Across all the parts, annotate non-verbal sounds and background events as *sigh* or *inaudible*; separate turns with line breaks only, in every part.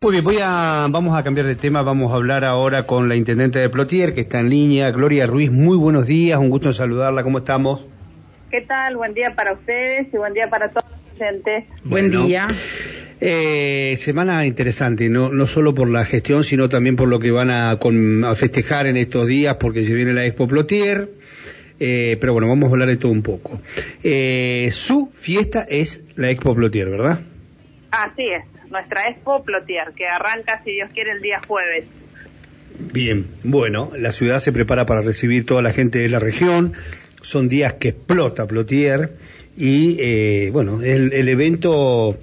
Muy bien, voy a, vamos a cambiar de tema, vamos a hablar ahora con la intendente de Plotier, que está en línea, Gloria Ruiz. Muy buenos días, un gusto en saludarla, ¿cómo estamos?
¿Qué tal? Buen día para ustedes y buen día para toda la gente.
Buen día. Eh, semana interesante, no, no solo por la gestión, sino también por lo que van a, festejar en estos días, porque se viene la Expo Plotier. Eh, pero bueno, vamos a hablar de todo un poco. Eh, su fiesta es la Expo Plotier, ¿verdad?
Así es nuestra Expo Plotier, que arranca, si Dios quiere, el día jueves.
Bien, bueno, la ciudad se prepara para recibir toda la gente de la región. Son días que explota Plotier y, eh, bueno, el, el evento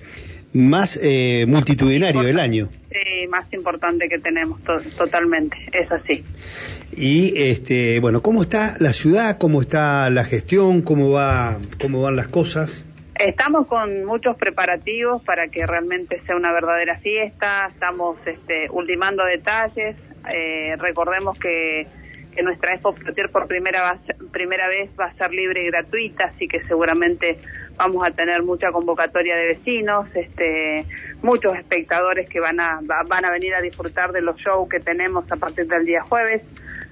más eh, multitudinario del año.
Sí, más importante que tenemos, totalmente, es así.
Y, este, bueno, ¿cómo está la ciudad? ¿Cómo está la gestión? ¿Cómo, va, cómo van las cosas?
Estamos con muchos preparativos para que realmente sea una verdadera fiesta, estamos este, ultimando detalles, eh, recordemos que, nuestra Expo por primera, primera vez va a ser libre y gratuita, así que seguramente vamos a tener mucha convocatoria de vecinos, este, muchos espectadores que van a, van a venir a disfrutar de los shows que tenemos a partir del día jueves.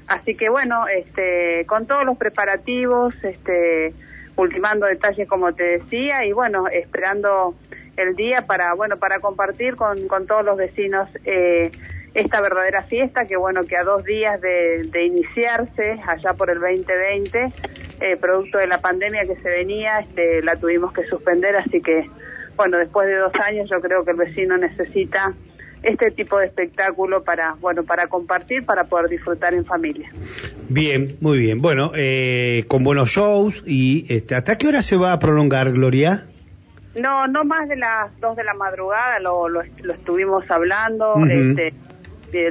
Así que bueno, este, con todos los preparativos, este, ultimando detalles como te decía y bueno, esperando el día para, bueno, para compartir con, con todos los vecinos eh, esta verdadera fiesta que bueno, que a dos días de, de iniciarse allá por el 2020, eh, producto de la pandemia que se venía, este, la tuvimos que suspender, así que bueno, después de dos años yo creo que el vecino necesita este tipo de espectáculo para bueno para compartir para poder disfrutar en familia.
Bien muy bien. Bueno eh, con buenos shows y este, hasta qué hora se va a prolongar Gloria
no no más de las dos de la madrugada lo, lo, estuvimos hablando este,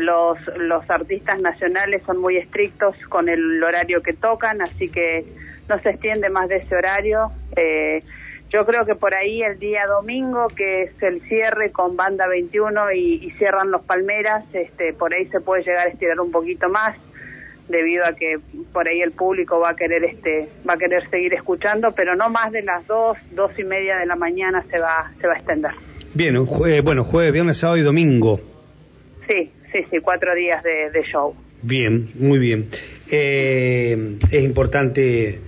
los los artistas nacionales son muy estrictos con el horario que tocan así que no se extiende más de ese horario eh, yo creo que por ahí el día domingo, que es el cierre con Banda 21 y, cierran los Palmeras, este, por ahí se puede llegar a estirar un poquito más, debido a que por ahí el público va a querer este, va a querer seguir escuchando, pero no más de las dos, dos y media de la mañana se va, se va a extender.
Bien, bueno, jueves, viernes, sábado y domingo.
Sí, sí, sí, cuatro días de, show.
Bien, muy bien. Eh, es importante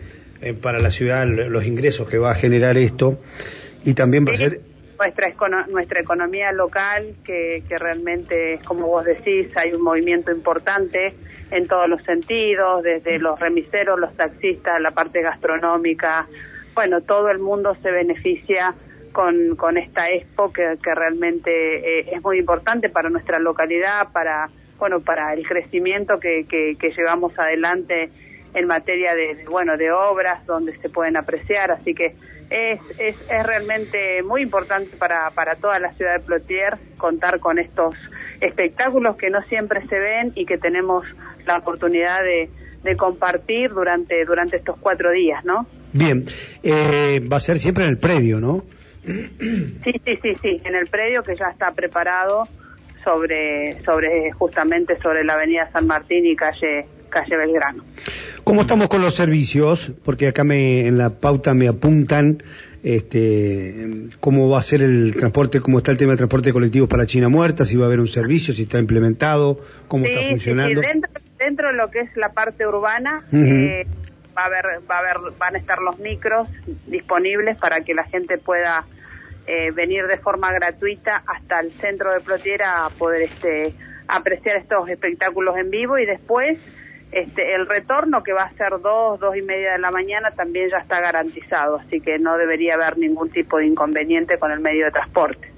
eh, para la ciudad los ingresos que va a generar esto y también va a ser
nuestra nuestra economía local que, que realmente como vos decís hay un movimiento importante en todos los sentidos desde los remiseros los taxistas la parte gastronómica. Bueno todo el mundo se beneficia con, con esta expo que, que realmente eh, es muy importante para nuestra localidad para bueno para el crecimiento que, que, que llevamos adelante en materia de, bueno de obras donde se pueden apreciar. Así que es, es, es realmente muy importante para, para toda la ciudad de Plotier contar con estos espectáculos que no siempre se ven y que tenemos la oportunidad de, de compartir durante durante estos cuatro días no
bien eh, va a ser siempre en el predio no
sí sí sí sí en el predio que ya está preparado sobre sobre justamente sobre la avenida San Martín y calle calle Belgrano.
¿Cómo estamos con los servicios? Porque acá me, en la pauta me apuntan este, cómo va a ser el transporte, cómo está el tema de transporte colectivo para China Muerta, si va a haber un servicio, si está implementado, cómo está funcionando.
Sí, dentro, dentro, de lo que es la parte urbana, eh, va a haber, va a haber, van a estar los micros disponibles para que la gente pueda eh, venir de forma gratuita hasta el centro de Plotiera a poder este, apreciar estos espectáculos en vivo y después este, el retorno, que va a ser dos, dos y media de la mañana, también ya está garantizado, así que no debería haber ningún tipo de inconveniente con el medio de transporte.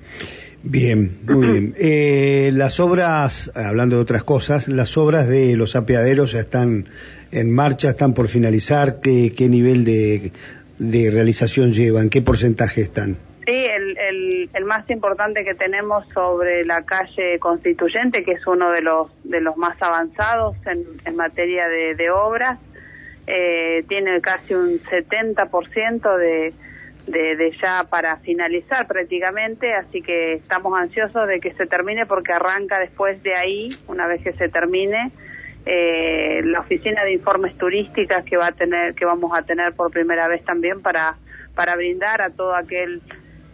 Bien, muy bien. Eh, las obras, hablando de otras cosas, las obras de los apeaderos ya están en marcha, están por finalizar. ¿Qué, qué nivel de, de realización llevan? ¿Qué porcentaje están?
El, más importante que tenemos sobre la calle Constituyente, que es uno de los, de los más avanzados en, en materia de, de obras, eh, tiene casi un 70% de, de, de ya para finalizar prácticamente, así que estamos ansiosos de que se termine porque arranca después de ahí, una vez que se termine, eh, la oficina de informes turísticas que va a tener, que vamos a tener por primera vez también para, para brindar a todo aquel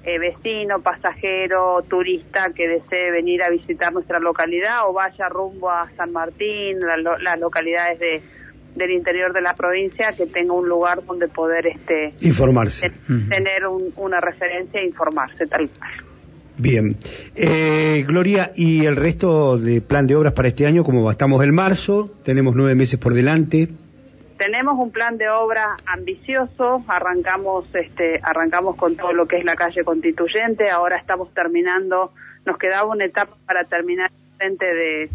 eh, vecino, pasajero, turista que desee venir a visitar nuestra localidad o vaya rumbo a San Martín, las localidades de, del interior de la provincia, que tenga un lugar donde poder este
informarse,
tener una referencia e informarse tal cual.
Bien. Eh, Gloria, ¿y el resto de plan de obras para este año? Como estamos en marzo, tenemos nueve meses por delante.
Tenemos un plan de obra ambicioso, arrancamos, este, arrancamos con todo lo que es la calle constituyente, ahora estamos terminando, nos quedaba una etapa para terminar frente de,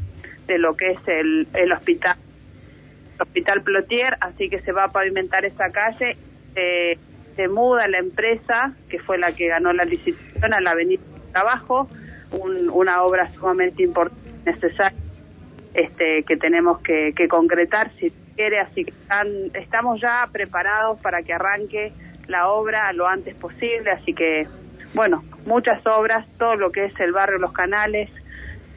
de lo que es el, el hospital, hospital Plotier, así que se va a pavimentar esa calle. se muda la empresa, que fue la que ganó la licitación, a la avenida trabajo, una obra sumamente importante, necesaria, este, que tenemos que, concretar si quiere, así que estamos ya preparados para que arranque la obra lo antes posible, así que, bueno, muchas obras, todo lo que es el barrio Los Canales,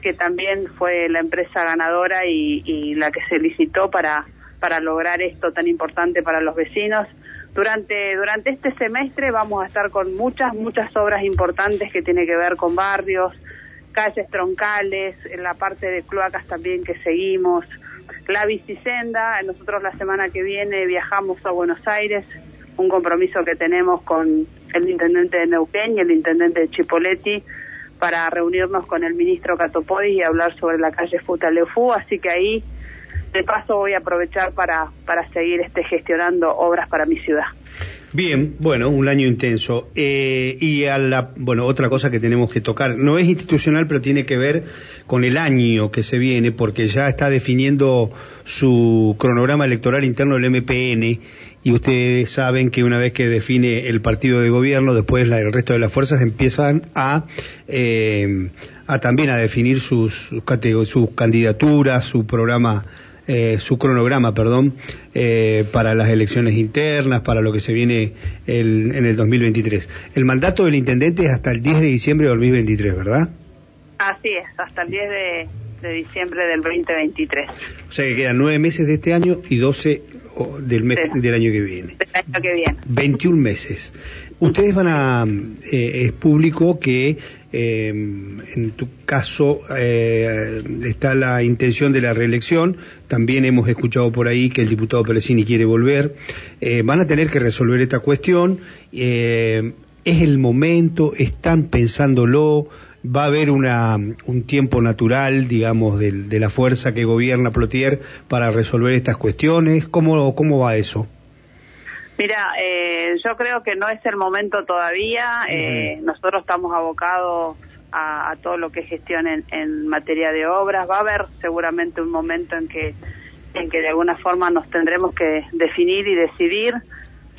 que también fue la empresa ganadora y, y la que se licitó para, para lograr esto tan importante para los vecinos. Durante, durante este semestre vamos a estar con muchas, muchas obras importantes que tiene que ver con barrios, calles troncales, en la parte de cloacas también que seguimos, la bicisenda, nosotros la semana que viene viajamos a Buenos Aires, un compromiso que tenemos con el intendente de Neuquén y el intendente de Chipoletti para reunirnos con el ministro Catopodis y hablar sobre la calle Futaleufú, así que ahí de paso voy a aprovechar para, para seguir este, gestionando obras para mi ciudad.
Bien, bueno, un año intenso. Eh, y a la, bueno, otra cosa que tenemos que tocar, no es institucional, pero tiene que ver con el año que se viene, porque ya está definiendo su cronograma electoral interno del MPN, y ustedes saben que una vez que define el partido de gobierno, después el resto de las fuerzas empiezan a, eh, a también a definir sus, sus candidaturas, su programa eh, su cronograma, perdón, eh, para las elecciones internas, para lo que se viene en el 2023. El mandato del intendente es hasta el 10 de diciembre de 2023, ¿verdad?
Así es, hasta el 10 de, diciembre del 2023. O
sea que quedan nueve meses de este año y 12 del, mes, del año que viene.
Del año que viene.
21 meses. Ustedes van a, eh, es público que eh, en tu caso eh, está la intención de la reelección, también hemos escuchado por ahí que el diputado Peresini quiere volver, van a tener que resolver esta cuestión, es el momento, están pensándolo, va a haber una, un tiempo natural, digamos, de, de la fuerza que gobierna Plotier para resolver estas cuestiones, ¿cómo, cómo va eso?
Mira, eh, yo creo que no es el momento todavía. Eh, nosotros estamos abocados a, todo lo que es gestión en, materia de obras. Va a haber seguramente un momento en que, en que de alguna forma nos tendremos que definir y decidir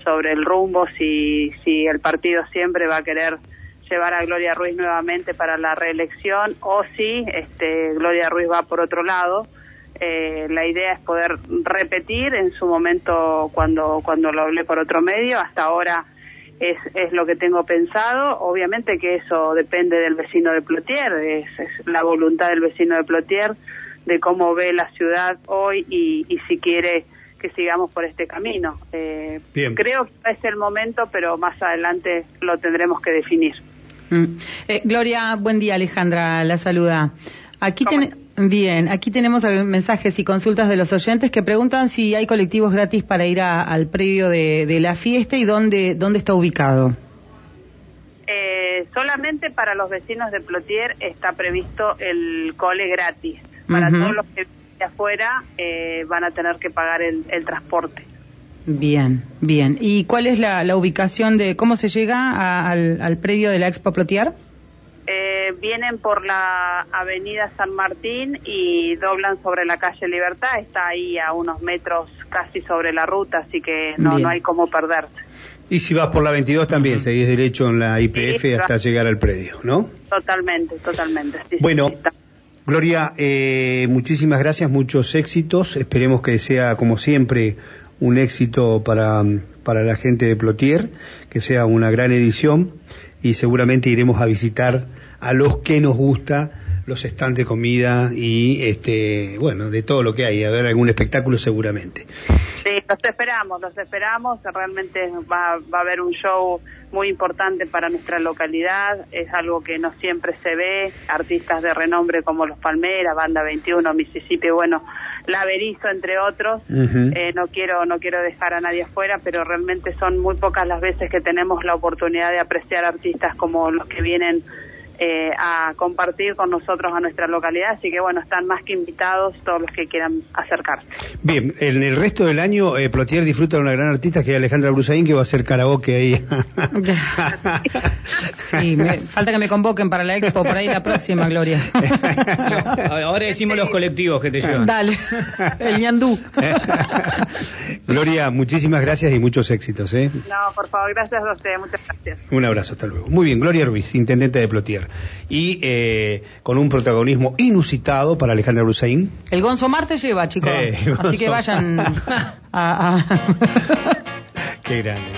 sobre el rumbo, si, si el partido siempre va a querer llevar a Gloria Ruiz nuevamente para la reelección o si este, Gloria Ruiz va por otro lado. Eh, la idea es poder repetir en su momento cuando, cuando lo hablé por otro medio, hasta ahora es, es lo que tengo pensado. Obviamente que eso depende del vecino de Plotier, es, la voluntad del vecino de Plotier de cómo ve la ciudad hoy y, y si quiere que sigamos por este camino. Eh, creo que es el momento, pero más adelante lo tendremos que definir.
Mm. Eh, Gloria, buen día, Alejandra, la saluda. Aquí, Bien, aquí tenemos mensajes y consultas de los oyentes que preguntan si hay colectivos gratis para ir al predio de, la fiesta y dónde, dónde está ubicado.
Eh, solamente para los vecinos de Plotier está previsto el cole gratis. Para todos los que de afuera eh, van a tener que pagar el, transporte.
Bien, bien. ¿Y cuál es la, ubicación de cómo se llega al, al predio de la Expo Plotier?
Eh, vienen por la avenida San Martín y doblan sobre la calle Libertad, está ahí a unos metros casi sobre la ruta, así que no, no hay cómo perderse.
Y si vas por la 22 también, seguís derecho en la IPF hasta llegar al predio, ¿no?
Totalmente, totalmente.
bueno, Gloria, eh, muchísimas gracias, muchos éxitos. Esperemos que sea, como siempre, un éxito para, para la gente de Plotier, que sea una gran edición y seguramente iremos a visitar a los que nos gusta los stands de comida y, este, bueno, de todo lo que hay. A ver, algún espectáculo seguramente.
Sí, los esperamos, los esperamos. Realmente va, va a haber un show muy importante para nuestra localidad. Es algo que no siempre se ve. Artistas de renombre como Los Palmeras, Banda 21, Mississippi, bueno, Laverizo, entre otros. eh, no quiero no quiero dejar a nadie afuera, pero realmente son muy pocas las veces que tenemos la oportunidad de apreciar artistas como los que vienen eh, a compartir con nosotros a nuestra localidad, así que bueno, están más que invitados todos los que quieran acercarse.
Bien, en el resto del año eh, Plotier disfruta de una gran artista que es Alejandra Brusaín, que va a hacer karaoke ahí. *laughs*
sí, me, falta que me convoquen para la expo, por ahí la próxima, Gloria. *laughs*
Ahora decimos los colectivos que te llevan.
Dale, el ñandú. *laughs*
Gloria, muchísimas gracias y muchos éxitos. ¿eh?
No, por favor, gracias a usted, muchas gracias.
Un abrazo, hasta luego. Muy bien, Gloria Ruiz, intendente de Plotier. Y eh, con un protagonismo inusitado para Alejandra Brusaín.
El Gonzo Marte lleva, chicos. Eh, Así que vayan a... a... *laughs*
Qué grande.